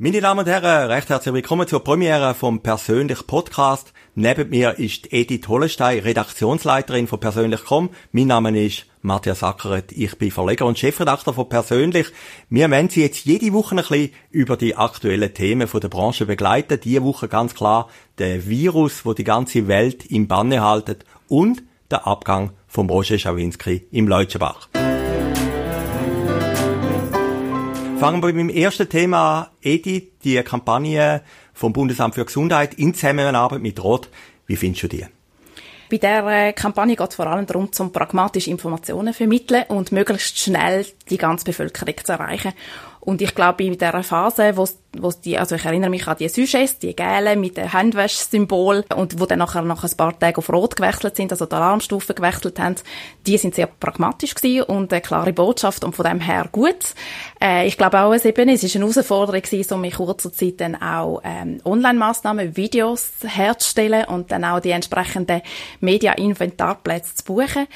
Meine Damen und Herren, recht herzlich willkommen zur Premiere vom Persönlich Podcast. Neben mir ist Edith Hollestein, Redaktionsleiterin von Persönlich.com. Mein Name ist Matthias Ackeret. Ich bin Verleger und Chefredakteur von Persönlich. Wir werden Sie jetzt jede Woche ein bisschen über die aktuellen Themen von der Branche begleiten. Diese Woche ganz klar der Virus, wo die ganze Welt im Banne haltet und der Abgang von Roger Schawinski im Leutschenbach. Fangen wir mit dem ersten Thema. Edith, die Kampagne vom Bundesamt für Gesundheit in Zusammenarbeit mit Rot. Wie findest du die? Bei dieser Kampagne geht es vor allem darum, zum pragmatische Informationen zu vermitteln und möglichst schnell die ganze Bevölkerung zu erreichen. Und ich glaube, in dieser Phase, wo, wo die, also ich erinnere mich an die Sujets, die gelben mit dem Handwasch-Symbol und wo dann nachher nach ein paar Tagen auf Rot gewechselt sind, also die Alarmstufen gewechselt haben, die sind sehr pragmatisch gewesen und eine klare Botschaft und von dem her gut. Äh, ich glaube auch, es, eben, es ist eine Herausforderung gewesen, um in kurzer Zeit dann auch ähm, Online-Massnahmen, Videos herzustellen und dann auch die entsprechenden Media-Inventarplätze zu buchen.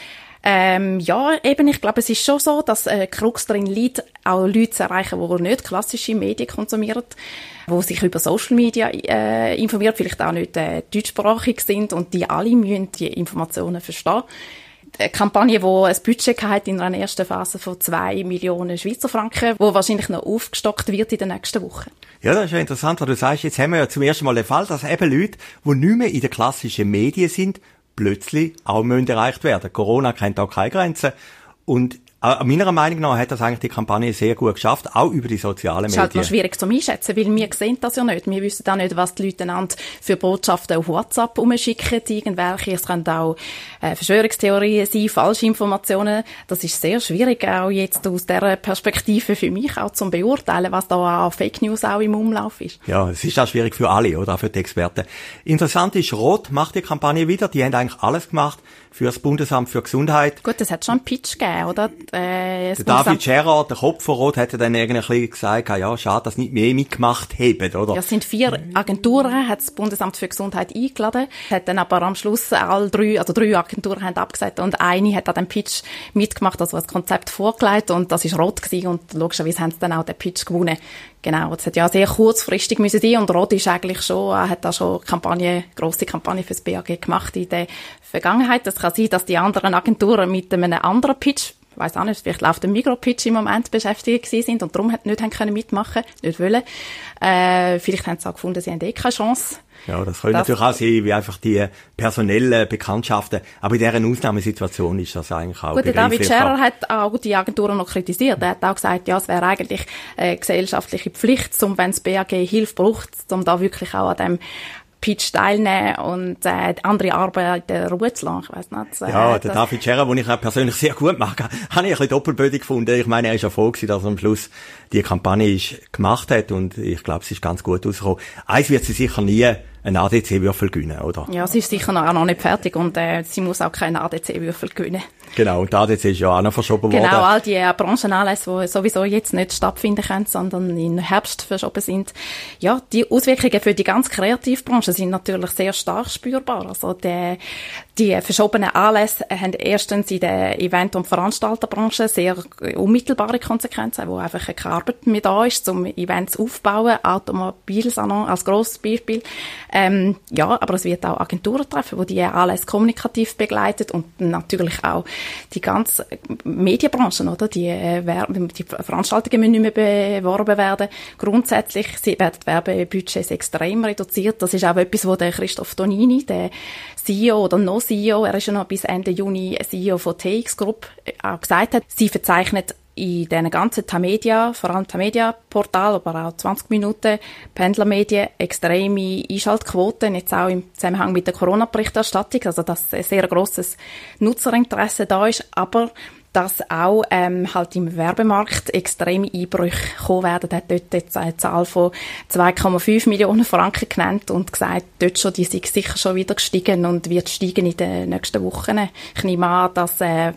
Ähm, ja, eben, ich glaube, es ist schon so, dass äh, Krux darin liegt, auch Leute zu erreichen, die nicht klassische Medien konsumieren, die sich über Social Media äh, informieren, vielleicht auch nicht äh, deutschsprachig sind und die alle müssen die Informationen verstehen. Eine Kampagne, die ein Budget hat in einer ersten Phase von zwei Millionen Schweizer Franken, wo wahrscheinlich noch aufgestockt wird in den nächsten Wochen. Ja, das ist ja interessant, was du sagst. Jetzt haben wir ja zum ersten Mal den Fall, dass eben Leute, die nicht mehr in den klassischen Medien sind, plötzlich auch müssen erreicht werden. Corona kennt auch keine Grenzen. Und äh, meiner Meinung nach hat das eigentlich die Kampagne sehr gut geschafft, auch über die sozialen Medien. Das ist halt noch schwierig zu einschätzen, weil wir sehen das ja nicht. Wir wissen auch nicht, was die Leute einander für Botschaften auf WhatsApp umschicken, irgendwelche. Es können auch äh, Verschwörungstheorien sein, falsche Informationen. Das ist sehr schwierig, auch jetzt aus dieser Perspektive für mich auch zum beurteilen, was da an Fake News auch im Umlauf ist. Ja, es ist auch schwierig für alle, oder auch für die Experten. Interessant ist, Rot macht die Kampagne wieder. Die haben eigentlich alles gemacht für das Bundesamt für Gesundheit. Gut, das hat schon einen Pitch gegeben, oder? Äh, der David Scherer, der Kopf von Rot, hat dann irgendwie gesagt, ja, schade, dass nicht mehr mitgemacht haben, oder? Ja, es sind vier Agenturen, hat das Bundesamt für Gesundheit eingeladen, hat dann aber am Schluss alle drei, also drei Agenturen haben abgesagt und eine hat an dem Pitch mitgemacht, also das Konzept vorgelegt und das ist Rot gewesen und logischerweise haben sie dann auch den Pitch gewonnen. Genau, es hat ja sehr kurzfristig müssen sein und Rot ist eigentlich schon, er hat da schon Kampagne, grosse Kampagne fürs BAG gemacht in der Vergangenheit. Das kann sein, dass die anderen Agenturen mit einem anderen Pitch ich weiss auch nicht, vielleicht läuft der Migro-Pitch im Moment beschäftigt gewesen sind und darum nicht haben können mitmachen, nicht wollen. Äh, vielleicht haben sie auch gefunden, sie haben eh keine Chance. Ja, das könnte natürlich auch sein, wie einfach die personellen Bekanntschaften. Aber in dieser Ausnahmesituation ist das eigentlich auch Gut, der David Scherer hat auch die Agenturen noch kritisiert. Er hat auch gesagt, ja, es wäre eigentlich eine gesellschaftliche Pflicht, um, wenn das BAG Hilfe braucht, um da wirklich auch an dem Pitch teilnehmen und äh, andere Arbeiten Ruhe zu lassen. Ich weiss nicht. Äh, ja, der David Scherer, den ich auch persönlich sehr gut mag, habe ich ein bisschen doppelbödig gefunden. Ich meine, er ist ja froh gewesen, dass er am Schluss die Kampagne ist, gemacht hat und ich glaube, es ist ganz gut rausgekommen. Eins wird sie sicher nie einen ADC-Würfel gewinnen, oder? Ja, sie ist sicher noch, auch noch nicht fertig und äh, sie muss auch keinen ADC-Würfel gewinnen. Genau, und der ADC ist ja auch noch verschoben genau, worden. Genau, all die äh, Branchenanlässe, die sowieso jetzt nicht stattfinden können, sondern im Herbst verschoben sind. Ja, die Auswirkungen für die ganz Kreativbranche sind natürlich sehr stark spürbar. Also die, die verschobenen Anlässe haben erstens in der Event- und Veranstalterbranche sehr unmittelbare Konsequenzen, wo einfach keine Arbeit mehr da ist, um Events aufzubauen, Automobilsalon als grosses Beispiel. Ähm, ja, aber es wird auch Agenturen treffen, die die Anlässe kommunikativ begleitet und natürlich auch die ganze Medienbranche, oder? Die, äh, die Veranstaltungen müssen nicht mehr beworben werden. Grundsätzlich werden die Werbebudgets extrem reduziert. Das ist auch etwas, was der Christoph Donini, der CEO oder noch CEO, er ist ja noch bis Ende Juni CEO von TX Group, äh, auch gesagt hat. Sie verzeichnet in diesen ganzen Tamedia, vor allem Tamedia-Portal, aber auch 20 Minuten Pendlermedien, extreme Einschaltquoten, jetzt auch im Zusammenhang mit der Corona-Berichterstattung, also dass ein sehr grosses Nutzerinteresse da ist, aber dass auch ähm, halt im Werbemarkt extreme Einbrüche kommen werden. Er hat dort jetzt eine Zahl von 2,5 Millionen Franken genannt und gesagt, dort schon, die sind sicher schon wieder gestiegen und wird steigen in den nächsten Wochen. Ich nehme an, dass äh,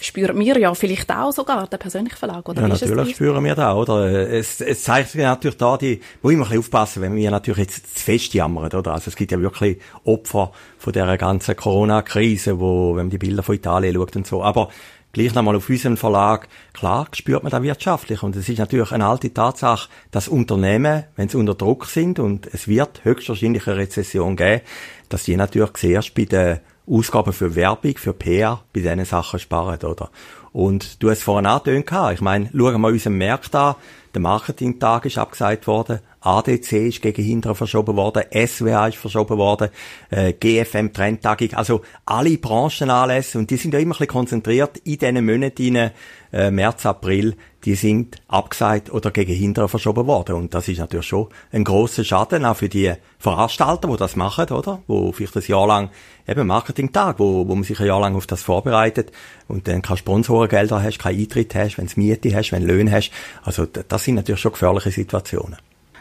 spüren wir ja vielleicht auch sogar, der persönliche Verlag, oder? Ja, natürlich spüren wir da, oder? Es, es zeigt sich natürlich da, die, wo immer ein bisschen aufpassen, wenn wir natürlich jetzt zu fest jammern, oder? Also es gibt ja wirklich Opfer von dieser ganzen Corona-Krise, wo, wenn man die Bilder von Italien schaut und so. Aber gleich nochmal auf unserem Verlag, klar spürt man da wirtschaftlich. Und es ist natürlich eine alte Tatsache, dass Unternehmen, wenn sie unter Druck sind und es wird höchstwahrscheinlich eine Rezession geben, dass die natürlich zuerst bei den Ausgaben für Werbung, für PR, bei diesen Sachen sparen, oder? Und du hast vorhin angetönt, ich meine, schauen wir unseren Markt an, der Marketingtag ist abgesagt worden, ADC ist gegen hinten verschoben worden, SWA ist verschoben worden, äh, GFM Trendtagung, also alle Branchenanlässe und die sind ja immer ein bisschen konzentriert in diesen Monaten, äh, März, April, die sind abgesagt oder gegen hinten verschoben worden und das ist natürlich schon ein großer Schaden auch für die Veranstalter, die das machen, oder? Wo vielleicht ein Jahr lang eben Marketingtag, wo, wo man sich ein Jahr lang auf das vorbereitet und dann keine Sponsorengelder hast, keinen Eintritt hast, wenn du Miete hast, wenn Löhne hast. Also das sind natürlich schon gefährliche Situationen.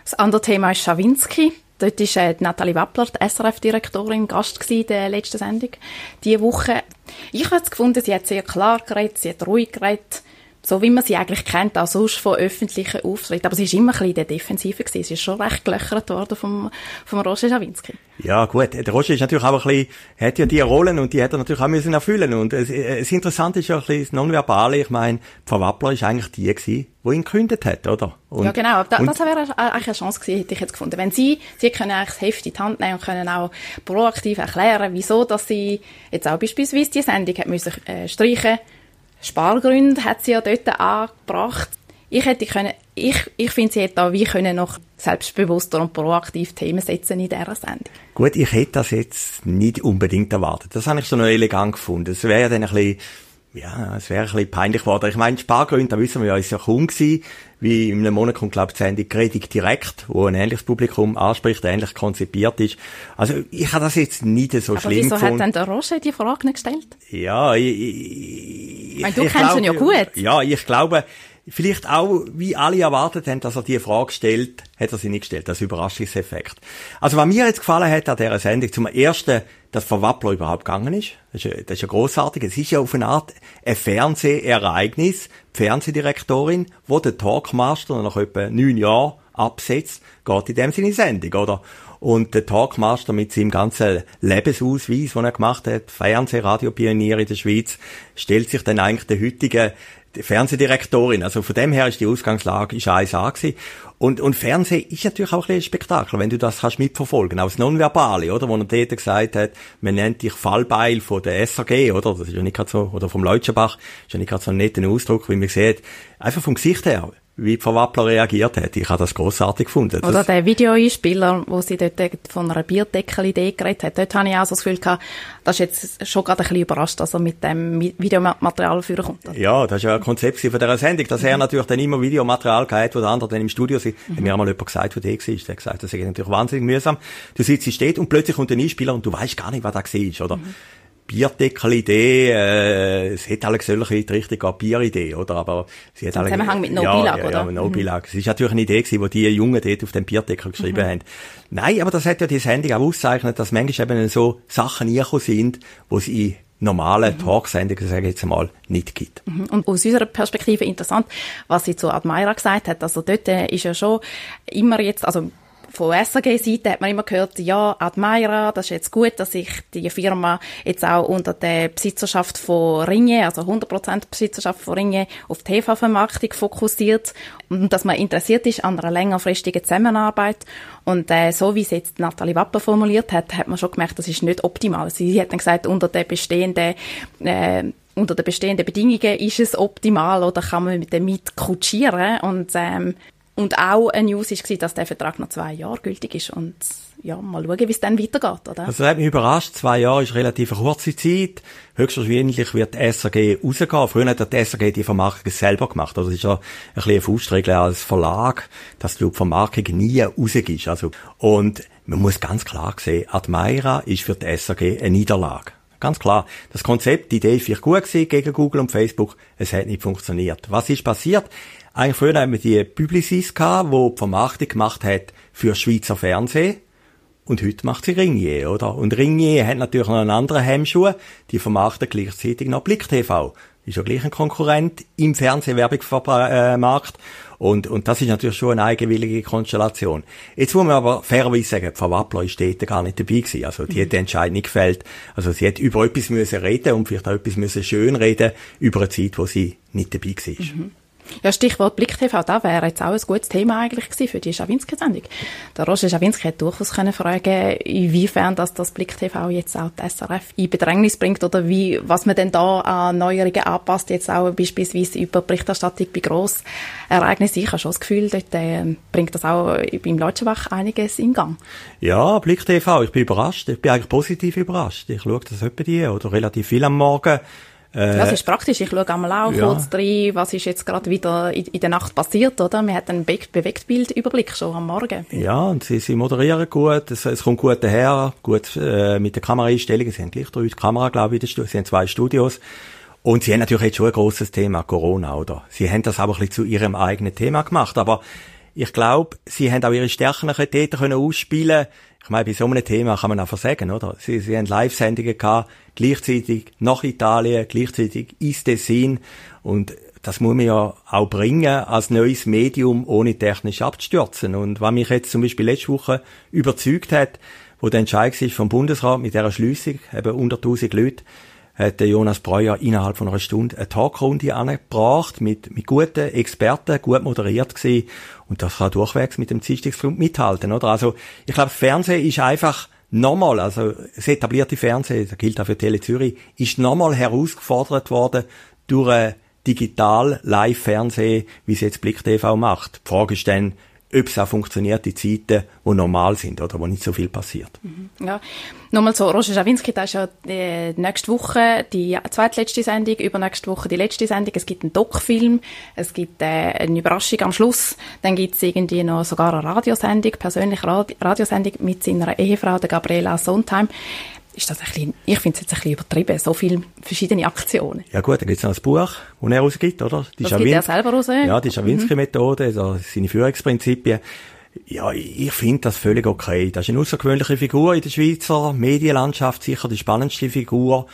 Das andere Thema ist Schawinski. Dort war äh, Nathalie Wappler, die SRF-Direktorin, Gast in der letzten Sendung diese Woche. Ich habe es gefunden, sie hat sehr klar geredet, sie hat ruhig geredet, so wie man sie eigentlich kennt, auch sonst von öffentlichen Auftritten. Aber sie ist immer ein bisschen in der Defensive gewesen. Sie ist schon recht gelöchert worden vom, vom Roger Schawinski. Ja, gut. Der Roger ist natürlich auch ein bisschen, hat ja die Rollen und die hat er natürlich auch müssen erfüllen. Und es, es Interessante ist ja ein bisschen das Nonverbale. Ich meine, Frau Wappler ist eigentlich die gewesen, die ihn gekündigt hat, oder? Und, ja, genau. Da, das wäre eigentlich eine Chance gewesen, hätte ich jetzt gefunden. Wenn sie, sie können eigentlich das Heft in die Hand nehmen und können auch proaktiv erklären, wieso, dass sie jetzt auch beispielsweise die Sendung hat müssen, äh, streichen Spargründe hat sie ja dort angebracht. Ich hätte können, ich, ich finde, sie hätte da wie können noch selbstbewusster und proaktiv Themen setzen in dieser Sendung. Gut, ich hätte das jetzt nicht unbedingt erwartet. Das habe ich schon noch elegant gefunden. Es wäre ja dann ein bisschen ja, es wäre ein bisschen peinlich geworden. Ich meine, Spargründe, da wissen wir ja, ist ja kaum gewesen. Wie in einem Monat kommt, glaube ich, die Sendung Predigt direkt, wo ein ähnliches Publikum anspricht, ähnlich konzipiert ist. Also, ich habe das jetzt nicht so Aber schlimm wieso gefunden. hat denn der Roger die Frage nicht gestellt? Ja, ich, ich, ich meine, du ich kennst glaub, ihn ja gut. Ja, ich glaube, vielleicht auch, wie alle erwartet haben, dass er die Frage stellt, hat er sie nicht gestellt. Das Überraschungseffekt. Also, was mir jetzt gefallen hat an dieser Sendung, zum ersten, dass Frau Wappler überhaupt gegangen ist. Das ist ja, das ist ja grossartig. Es ist ja auf eine Art ein Fernsehereignis. Die Fernsehdirektorin, wo der Talkmaster nach etwa neun Jahren absetzt, geht in dem Sinne Sendung, oder? Und der Talkmaster mit seinem ganzen Lebensausweis, den er gemacht hat, Fernseh-, Radiopionier in der Schweiz, stellt sich dann eigentlich der heutigen Fernsehdirektorin. Also von dem her ist die Ausgangslage ist 1A gewesen. Und, und Fernsehen ist natürlich auch ein, ein Spektakel, wenn du das kannst mitverfolgen. Auch das Nonverbale, oder? Wo er dort gesagt hat, man nennt dich Fallbeil von der SAG, oder? Das ist ja nicht gerade so, oder vom Leutschenbach, ist ja nicht gerade so ein netter Ausdruck, wie man sieht. Einfach vom Gesicht her wie Frau Wappler reagiert hat. Ich habe das großartig gefunden. Oder der Videoeinspieler, wo sie dort von einer Bierdeckel-Idee geredet hat, dort habe ich auch so das Gefühl gehabt, das ist jetzt schon gerade ein bisschen überrascht, dass er mit dem Videomaterial führen kommt. Ja, das ist ja ein Konzept von dieser Sendung, dass mhm. er natürlich dann immer Videomaterial gehabt, wo der andere dann im Studio sind. Mhm. Hat mir einmal jemand gesagt, wo der war. Der hat gesagt, das ist natürlich wahnsinnig mühsam. Du sitzt, steht und plötzlich kommt ein Einspieler und du weißt gar nicht, was da war, oder? Mhm. Bierdeckel-Idee, äh, es hat alle solche die richtige Bieridee, oder? Aber sie hat alle, Zusammenhang mit No ja, Bilag, ja, oder? Ja, No mhm. Bilag. Es ist natürlich eine Idee gewesen, die die Jungen dort auf dem Bierdeckel geschrieben mhm. haben. Nein, aber das hat ja die Sendung auch auszeichnet, dass manchmal eben so Sachen reingekommen sind, wo sie in normalen mhm. Talksendungen, sage ich jetzt einmal, nicht gibt. Mhm. Und aus unserer Perspektive interessant, was sie zu Admira gesagt hat. Also dort äh, ist ja schon immer jetzt, also von SAG-Seite hat man immer gehört, ja, Admira, das ist jetzt gut, dass sich die Firma jetzt auch unter der Besitzerschaft von Ringe, also 100% Besitzerschaft von Ringe, auf TV-Vermarktung fokussiert und dass man interessiert ist an einer längerfristigen Zusammenarbeit. Und äh, so wie es jetzt Nathalie Wapper formuliert hat, hat man schon gemerkt, das ist nicht optimal. Sie hat dann gesagt, unter der bestehenden äh, unter den bestehenden Bedingungen ist es optimal oder kann man mit dem mitkutschieren und ähm, und auch eine News war, dass der Vertrag noch zwei Jahre gültig ist. Und ja, mal schauen, wie es dann weitergeht, oder? Also, das hat mich überrascht. Zwei Jahre ist relativ eine kurze Zeit. Höchstwahrscheinlich wird die SRG rausgehen. Früher hat die SRG die Vermarktung selber gemacht. Also, es ist ja ein bisschen eine Faustregel als Verlag, dass du die Vermarktung nie rausgehst. Also, und man muss ganz klar sehen, Admira ist für die SRG eine Niederlage. Ganz klar. Das Konzept, die Idee ist vielleicht gut gewesen gegen Google und Facebook. Es hat nicht funktioniert. Was ist passiert? Eigentlich früher haben wir die Publicis gehabt, die die Vermarktung gemacht hat für Schweizer Fernsehen. Und heute macht sie Ringier, oder? Und Ringier hat natürlich noch einen anderen Hemmschuh. Die vermarkten gleichzeitig noch Blick TV. Ist ja gleich ein Konkurrent im Fernsehwerbungsmarkt. Und, und das ist natürlich schon eine eigenwillige Konstellation. Jetzt muss man aber fairerweise sagen, Frau Wappler ist dort gar nicht dabei gewesen. Also die hat den Entscheid nicht gefällt. Also sie hat über etwas müssen reden und vielleicht auch etwas müssen schön reden über eine Zeit, wo sie nicht dabei war. Mhm. Ja, Stichwort Blick TV, da wäre jetzt auch ein gutes Thema eigentlich gewesen für die Schawinski-Sendung. Der Roger Schawinski hätte durchaus können fragen, inwiefern das, das Blick TV jetzt auch die SRF in Bedrängnis bringt oder wie, was man denn da an Neuerungen anpasst, jetzt auch beispielsweise über Berichterstattung bei Grossereignissen. Ich habe schon das Gefühl, dort äh, bringt das auch beim Leutschenbach einiges in Gang. Ja, Blick TV, ich bin überrascht. Ich bin eigentlich positiv überrascht. Ich schaue das etwa die oder relativ viel am Morgen äh, das ist praktisch. Ich schaue einmal auch ja. kurz rein, was ist jetzt gerade wieder in, in, der Nacht passiert, oder? Man hat einen Be Bewegtbildüberblick schon am Morgen. Ja, und sie, sie moderieren gut, es, es kommt gut daher, gut äh, mit der Kameraeinstellung. Sie haben gleich drei Kamera, glaube ich, sie haben zwei Studios. Und sie haben natürlich jetzt schon ein grosses Thema, Corona, oder? Sie haben das aber ein bisschen zu ihrem eigenen Thema gemacht, aber ich glaube, sie haben auch ihre Stärken dort können ausspielen Ich meine, bei so einem Thema kann man einfach sagen, oder? Sie, sie haben Live-Sendungen gehabt, gleichzeitig nach Italien, gleichzeitig ins Tessin und das muss man ja auch bringen als neues Medium, ohne technisch abzustürzen. Und was mich jetzt zum Beispiel letzte Woche überzeugt hat, wo der Entscheid ist vom Bundesrat mit dieser Schließung, eben 100.000 Leute, hat der Jonas Breuer innerhalb von einer Stunde eine Talkrunde angebracht mit, mit guten Experten, gut moderiert gewesen. Und das kann durchwegs mit dem Dienstagsgrund mithalten, oder? Also, ich glaube, Fernsehen ist einfach nochmal, also das etablierte Fernsehen, das gilt auch für Tele Zürich, ist nochmal herausgefordert worden durch ein digital Live-Fernsehen, wie es jetzt Blick TV macht. Die Frage ist dann, ob es auch funktioniert in Zeiten, die normal sind oder wo nicht so viel passiert. Mhm. Ja, nochmal so, Roger Schawinski, das ist ja äh, nächste Woche die zweitletzte Sendung, übernächste Woche die letzte Sendung. Es gibt einen Doc-Film, es gibt äh, eine Überraschung am Schluss, dann gibt es irgendwie noch sogar eine Radiosendung, persönliche Radiosendung mit seiner Ehefrau, der Gabriela Sondheim ist das ein bisschen, ich finde es jetzt ein bisschen übertrieben, so viele verschiedene Aktionen. Ja gut, dann gibt es noch ein Buch, das er rausgibt, oder? Die das gibt er selber raus? Ja, die Schawinski-Methode, mhm. seine Führungsprinzipien. Ja, ich finde das völlig okay. Das ist eine außergewöhnliche Figur in der Schweizer Medienlandschaft, sicher die spannendste Figur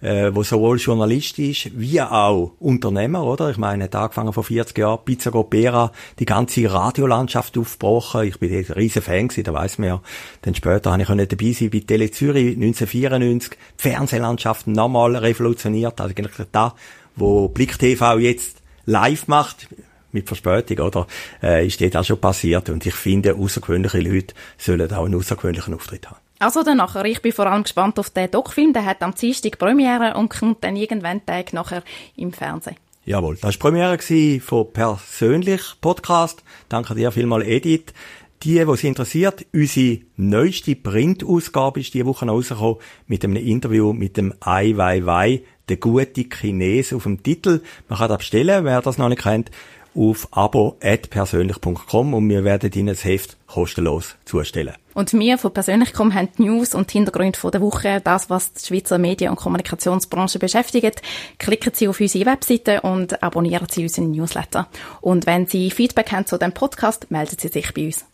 äh, wo sowohl Journalist ist, wie auch Unternehmer, oder? Ich meine, hat angefangen vor 40 Jahren, Pizza Gopera, die ganze Radiolandschaft aufgebrochen. Ich bin ein riesen Fan gewesen, da weiss man ja. Dann später habe ich dabei sein bei Tele Zürich 1994, die Fernsehlandschaft nochmal revolutioniert. Also eigentlich da, wo Blick TV jetzt live macht, mit Verspätung, oder, äh, ist dort auch schon passiert. Und ich finde, außergewöhnliche Leute sollen auch einen außergewöhnlichen Auftritt haben. Also dann nachher, ich bin vor allem gespannt auf den Doc-Film, der hat am Dienstag Premiere und kommt dann irgendwann Tag nachher im Fernsehen. Jawohl, das war die Premiere von Persönlich Podcast. Danke dir vielmal, Edith. Die, die sich interessiert, unsere neueste Printausgabe ist diese Woche rausgekommen mit einem Interview mit dem Ai Weiwei, der gute Chines auf dem Titel. Man kann das bestellen, wer das noch nicht kennt auf abo.persönlich.com und wir werden Ihnen das Heft kostenlos zustellen. Und wir von Persönlich.com haben die News und Hintergründe der Woche, das, was die Schweizer Medien- und Kommunikationsbranche beschäftigt. Klicken Sie auf unsere Webseite und abonnieren Sie unseren Newsletter. Und wenn Sie Feedback haben zu dem Podcast, melden Sie sich bei uns.